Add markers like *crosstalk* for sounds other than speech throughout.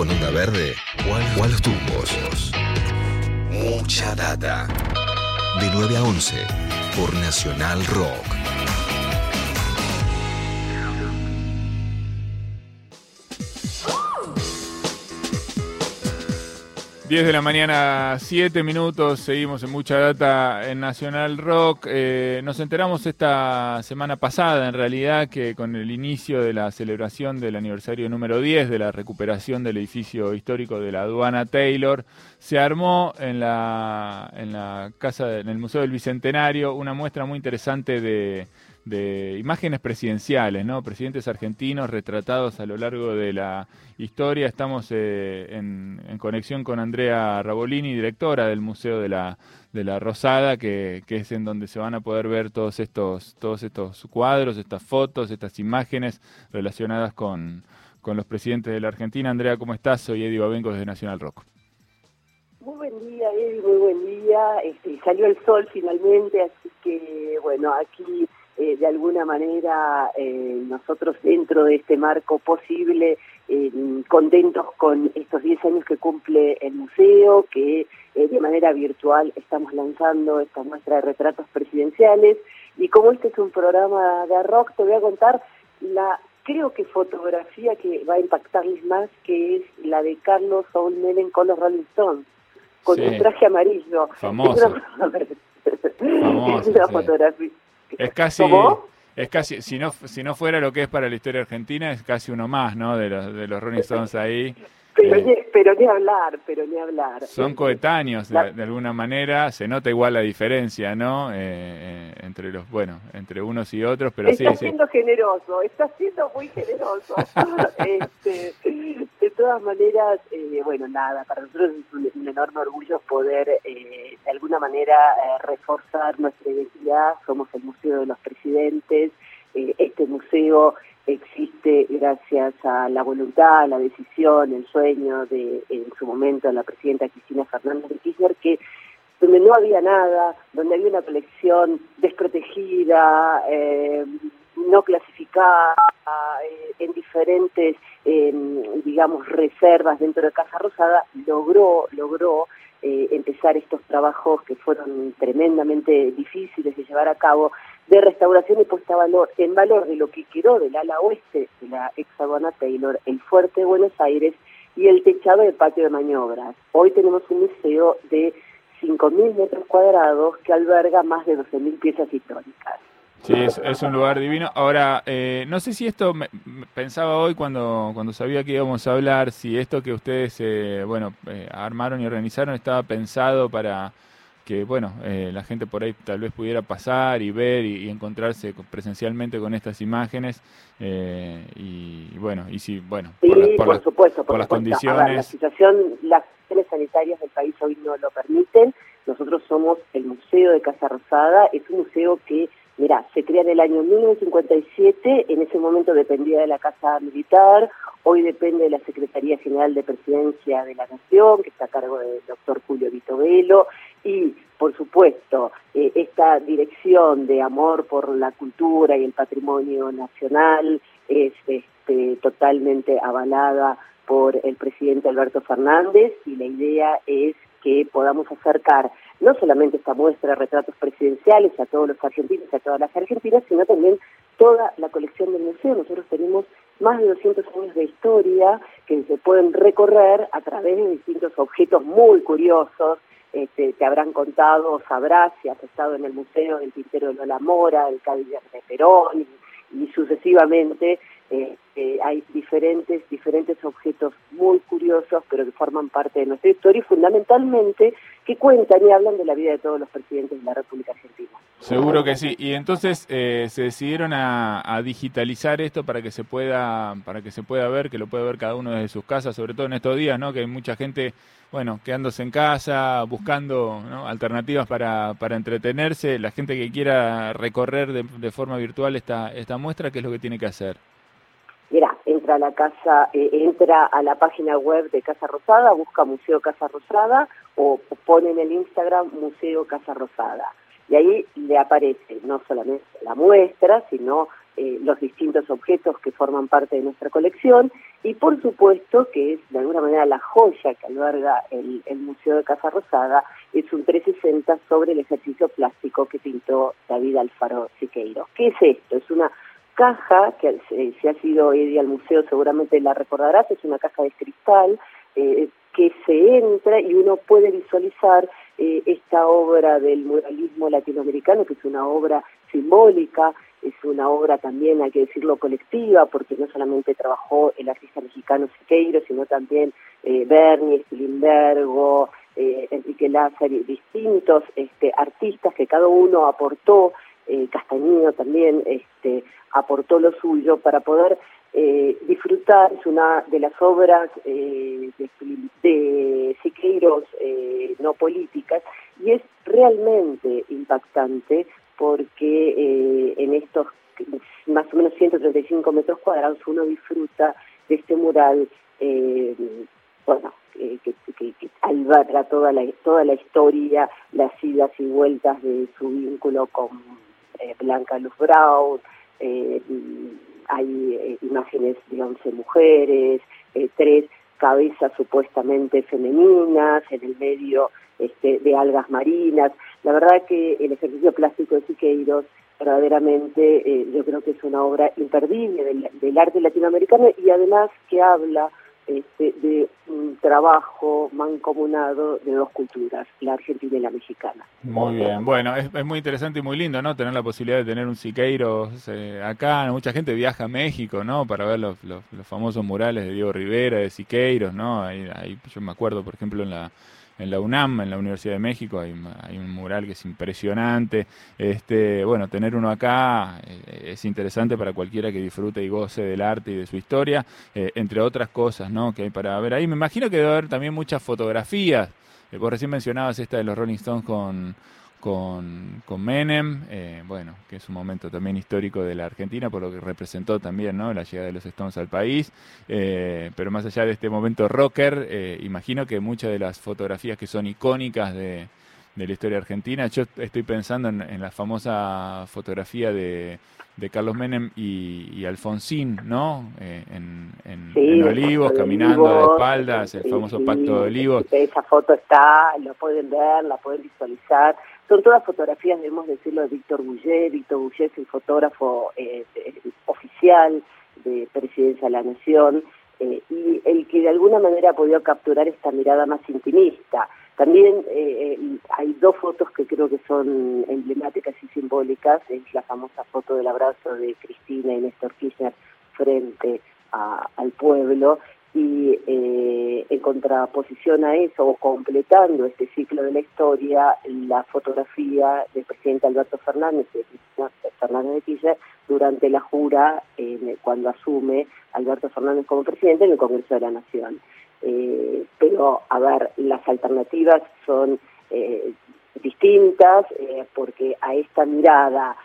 con Onda Verde o a los tumbos. Mucha data. De 9 a 11 por Nacional Rock. 10 de la mañana, 7 minutos, seguimos en mucha data en Nacional Rock. Eh, nos enteramos esta semana pasada, en realidad, que con el inicio de la celebración del aniversario número 10 de la recuperación del edificio histórico de la aduana Taylor, se armó en la, en la casa, en el Museo del Bicentenario, una muestra muy interesante de de imágenes presidenciales, ¿no? Presidentes argentinos retratados a lo largo de la historia. Estamos eh, en, conexión con Andrea Rabolini, directora del Museo de la, de la Rosada, que, que, es en donde se van a poder ver todos estos, todos estos cuadros, estas fotos, estas imágenes relacionadas con, con los presidentes de la Argentina. Andrea, ¿cómo estás? Soy Eddie Babenco desde Nacional Rock. Muy buen día, Eddie, muy buen día. Este, salió el sol finalmente, así que, bueno, aquí eh, de alguna manera eh, nosotros dentro de este marco posible, eh, contentos con estos 10 años que cumple el museo, que de manera virtual estamos lanzando esta muestra de retratos presidenciales. Y como este es un programa de rock, te voy a contar la creo que fotografía que va a impactarles más, que es la de Carlos Saúl Menem con los Rolling Stones, con un traje amarillo. Famoso. *laughs* Es una, fotografía. Es casi, es casi, si no, si no fuera lo que es para la historia argentina, es casi uno más, ¿no? De los, de los Rolling Stones ahí. Pero, eh, ni, pero ni hablar, pero ni hablar. Son coetáneos, de, alguna manera, se nota igual la diferencia, ¿no? Eh, eh, entre los, bueno, entre unos y otros, pero está sí. siendo generoso, está siendo muy generoso. *laughs* este, todas maneras, bueno, nada, para nosotros es un, enorme orgullo poder, de alguna manera, reforzar nuestra identidad. Somos el Museo de los Presidentes. este museo existe gracias a la voluntad, la decisión, el sueño de en su momento la presidenta Cristina Fernández de Kirchner que donde no había nada, donde había una colección desprotegida, eh, no clasificada, eh, en diferentes, digamos, reservas dentro de Casa Rosada, logró, logró eh, empezar estos trabajos que fueron tremendamente difíciles de llevar a cabo de restauración y puesta valor, en valor de lo que quedó del ala oeste de la hexagona Taylor, el fuerte de Buenos Aires y el techado del patio de maniobras. Hoy tenemos un museo de 5.000 metros cuadrados que alberga más de 12.000 piezas históricas. Sí, es, un lugar divino. Ahora, eh, no sé si esto, pensaba hoy cuando, cuando sabía que íbamos a hablar, si esto que ustedes, eh, bueno, eh, armaron y organizaron estaba pensado para que bueno, eh, la gente por ahí tal vez pudiera pasar y ver y, encontrarse presencialmente con estas imágenes eh, y, bueno, y si, bueno, por, supuesto, por, las condiciones. la situación, las condiciones sanitarias del país hoy no lo permiten. Nosotros somos el Museo de Casa Rosada, es un museo que Mira, se crea en el año 1957, en ese momento dependía de la Casa Militar, hoy depende de la Secretaría General de Presidencia de la Nación, que está a cargo del doctor Julio Vito Velo, y por supuesto, eh, esta dirección de amor por la cultura y el patrimonio nacional es este, totalmente avalada por el presidente Alberto Fernández y la idea es que podamos acercar no solamente esta muestra de retratos presidenciales a todos los argentinos y a todas las argentinas, sino también toda la colección del museo. Nosotros tenemos más de 200 años de historia que se pueden recorrer a través de distintos objetos muy curiosos. Este, te habrán contado, sabrás si has estado en el Museo del Pintero de Lola Mora, el Cabildo de Perón y, sucesivamente. Eh, hay diferentes, diferentes objetos muy curiosos, pero que forman parte de nuestra historia y fundamentalmente que cuentan y hablan de la vida de todos los presidentes de la República Argentina. Seguro que sí. Y entonces eh, se decidieron a, digitalizar esto para que se pueda, para que se pueda ver, que lo pueda ver cada uno desde sus casas, sobre todo en estos días, ¿no? Que hay mucha gente, bueno, quedándose en casa, buscando alternativas para, para entretenerse. La gente que quiera recorrer de, de forma virtual esta, esta muestra, ¿qué es lo que tiene que hacer? Entra a la casa, eh, entra a la página web de Casa Rosada, busca Museo Casa Rosada o pone en el Instagram Museo Casa Rosada. Y ahí le aparece no solamente la muestra, sino eh, los distintos objetos que forman parte de nuestra colección y por supuesto que es de alguna manera la joya que alberga el, Museo de Casa Rosada, es un 360 sobre el ejercicio plástico que pintó David Alfaro Siqueiro. ¿Qué es esto? Es una caja que eh, si ha sido ido al museo seguramente la recordarás, es una caja de cristal eh, que se entra y uno puede visualizar esta obra del muralismo latinoamericano, que es una obra simbólica, es una obra también, hay que decirlo, colectiva, porque no solamente trabajó el artista mexicano Siqueiro, sino también eh, Bernie, Spilimbergo, eh, Enrique Lázaro, distintos este, artistas que cada uno aportó, eh, Castañino también este, aportó lo suyo para poder eh, disfrutar, es una de las obras de, de Siqueiros no políticas, y es realmente impactante porque eh, en estos más o menos 135 metros cuadrados uno disfruta de este mural, eh, bueno, que, alberga toda la, toda la historia, las idas y vueltas de su vínculo con eh, Blanca Luz Brown, hay imágenes de 11 mujeres, tres cabezas supuestamente femeninas, en el medio este, de algas marinas. La verdad que el ejercicio plástico de Siqueiros verdaderamente eh, yo creo que es una obra imperdible del, arte latinoamericano y además que habla este, de un trabajo mancomunado de dos culturas, la argentina y la mexicana. Muy bien, bueno, es, muy interesante y muy lindo, ¿no? Tener la posibilidad de tener un Siqueiros eh, acá. Mucha gente viaja a México, ¿no? Para ver los, los, famosos murales de Diego Rivera, de Siqueiros, ¿no? Ahí, ahí, yo me acuerdo, por ejemplo, en la en la UNAM, en la Universidad de México, hay, un mural que es impresionante. Este, bueno, tener uno acá eh, es interesante para cualquiera que disfrute y goce del arte y de su historia, eh, entre otras cosas ¿no? que hay para ver ahí. Me imagino que debe haber también muchas fotografías. Eh, por recién mencionabas esta de los Rolling Stones con con, con Menem, eh, bueno, que es un momento también histórico de la Argentina, por lo que representó también ¿no? la llegada de los Stones al país. Eh, pero más allá de este momento rocker, eh, imagino que muchas de las fotografías que son icónicas de, de la historia argentina, yo estoy pensando en, la famosa fotografía de, de Carlos Menem y, Alfonsín, ¿no? en, en, Olivos, caminando de espaldas, el famoso pacto de Olivos. Esa foto está, lo pueden ver, la pueden visualizar son todas fotografías, debemos decirlo, de Víctor Bouget. Víctor Bouget es el fotógrafo eh, oficial de Presidencia de la Nación eh, y el que de alguna manera ha podido capturar esta mirada más intimista. También eh, hay dos fotos que creo que son emblemáticas y simbólicas. Es la famosa foto del abrazo de Cristina y Néstor Kirchner frente al pueblo y eh, en contraposición a eso, o completando este ciclo de la historia, la fotografía del presidente Alberto Fernández, de Fernández de Kirchner, durante la jura, cuando asume Alberto Fernández como presidente en el Congreso de la Nación. Eh, pero, a ver, las alternativas son eh, distintas, eh, porque a esta mirada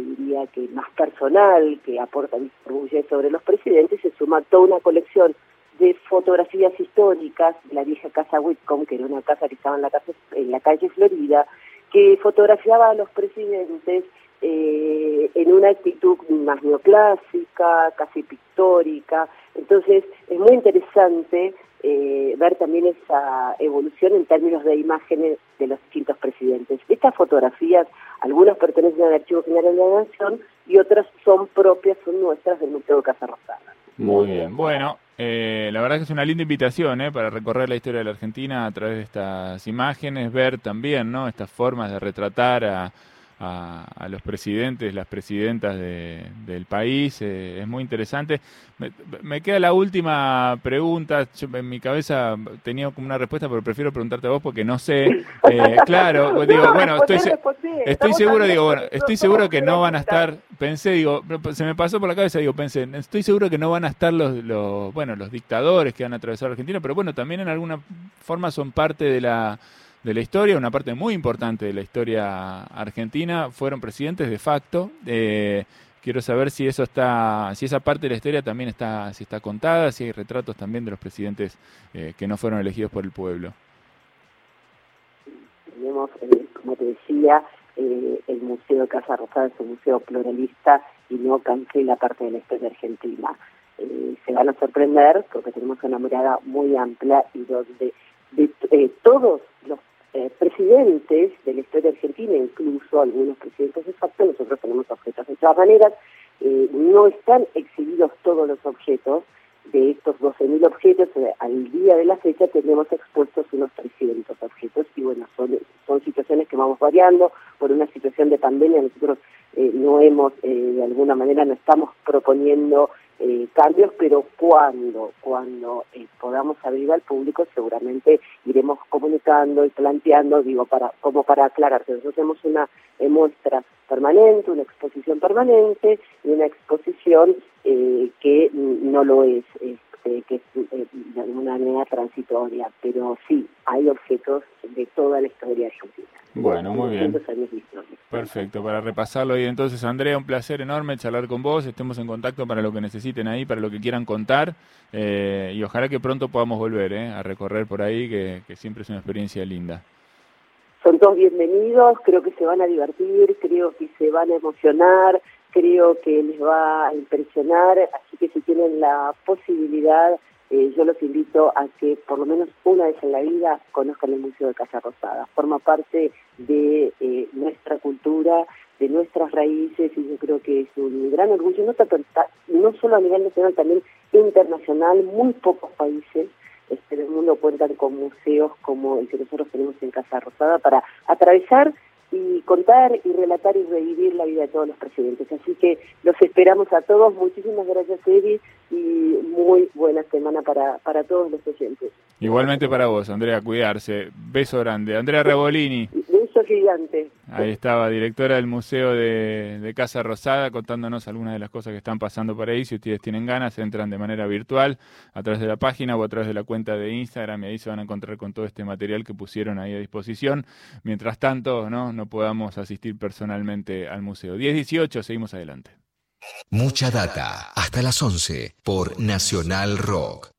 diría que más personal que aporta distribuye sobre los presidentes, se suma toda una colección de fotografías históricas de la vieja casa Whitcomb, que era una casa que estaba en la, casa, en la calle Florida, que fotografiaba a los presidentes eh, en una actitud más neoclásica, casi pictórica. Entonces, es muy interesante eh, ver también esa evolución en términos de imágenes de los distintos presidentes. Estas fotografías, algunas pertenecen al Archivo General de la Nación y otras son propias, son nuestras del Museo de Casa Rosada. Muy bien, bueno, eh, la verdad que es una linda invitación eh, para recorrer la historia de la Argentina a través de estas imágenes, ver también ¿no? estas formas de retratar a a, los presidentes, las presidentas del país. Eh, es muy interesante. Me, queda la última pregunta. en mi cabeza tenía como una respuesta, pero prefiero preguntarte a vos porque no sé. Eh, claro, *laughs* digo, bueno, estoy, estoy seguro, digo, bueno, estoy seguro que no van a estar. Pensé, digo, se me pasó por la cabeza, digo, pensé, estoy seguro que no van a estar los, los bueno, los dictadores que han atravesado Argentina, pero bueno, también en alguna forma son parte de la de la historia, una parte muy importante de la historia argentina, fueron presidentes de facto. Eh, quiero saber si eso está, si esa parte de la historia también está, si está contada, si hay retratos también de los presidentes eh, que no fueron elegidos por el pueblo. Tenemos, eh, como te decía, el Museo de Casa Rosada es un museo pluralista y no cancela parte de la historia argentina. Eh, se van a sorprender porque tenemos una mirada muy amplia y donde de, eh, todos eh, presidentes de la historia argentina, incluso algunos presidentes de facto, nosotros tenemos objetos de todas maneras, no están exhibidos todos los objetos, de estos 12.000 objetos, al día de la fecha tenemos expuestos unos 300 objetos y bueno, son, son situaciones que vamos variando, por una situación de pandemia nosotros eh, no hemos, eh, de alguna manera, no estamos proponiendo eh, cambios, pero cuando, cuando podamos abrir al público seguramente iremos comunicando y planteando, digo, para como para aclarar nosotros tenemos una muestra permanente, una exposición permanente y una exposición que no lo es, este, que es de alguna manera transitoria, pero sí, hay objetos de toda la historia argentina. Bueno, muy bien. Perfecto, para repasarlo y entonces Andrea, un placer enorme charlar con vos, estemos en contacto para lo que necesiten ahí, para lo que quieran contar eh, y ojalá que pronto podamos volver eh, a recorrer por ahí, que, siempre es una experiencia linda. Son todos bienvenidos, creo que se van a divertir, creo que se van a emocionar, creo que les va a impresionar, así que si tienen la posibilidad eh, yo los invito a que por lo menos una vez en la vida conozcan el Museo de Casa Rosada. Forma parte de eh, nuestra cultura, de nuestras raíces y yo creo que es un gran orgullo, no, no solo a nivel nacional, también internacional. Muy pocos países este, del mundo cuentan con museos como el que nosotros tenemos en Casa Rosada para atravesar y contar y relatar y revivir la vida de todos los presidentes. Así que los esperamos a todos. Muchísimas gracias, Eddie, y muy buena semana para, para todos los oyentes. Igualmente para vos, Andrea, cuidarse. Beso grande. Andrea Rebolini. Beso gigante. Ahí estaba, directora del Museo de, Casa Rosada, contándonos algunas de las cosas que están pasando por ahí. Si ustedes tienen ganas, entran de manera virtual a través de la página o a través de la cuenta de Instagram y ahí se van a encontrar con todo este material que pusieron ahí a disposición. Mientras tanto, no, no podamos asistir personalmente al museo. 10-18, seguimos adelante. Mucha data, hasta las 11 por Nacional Rock.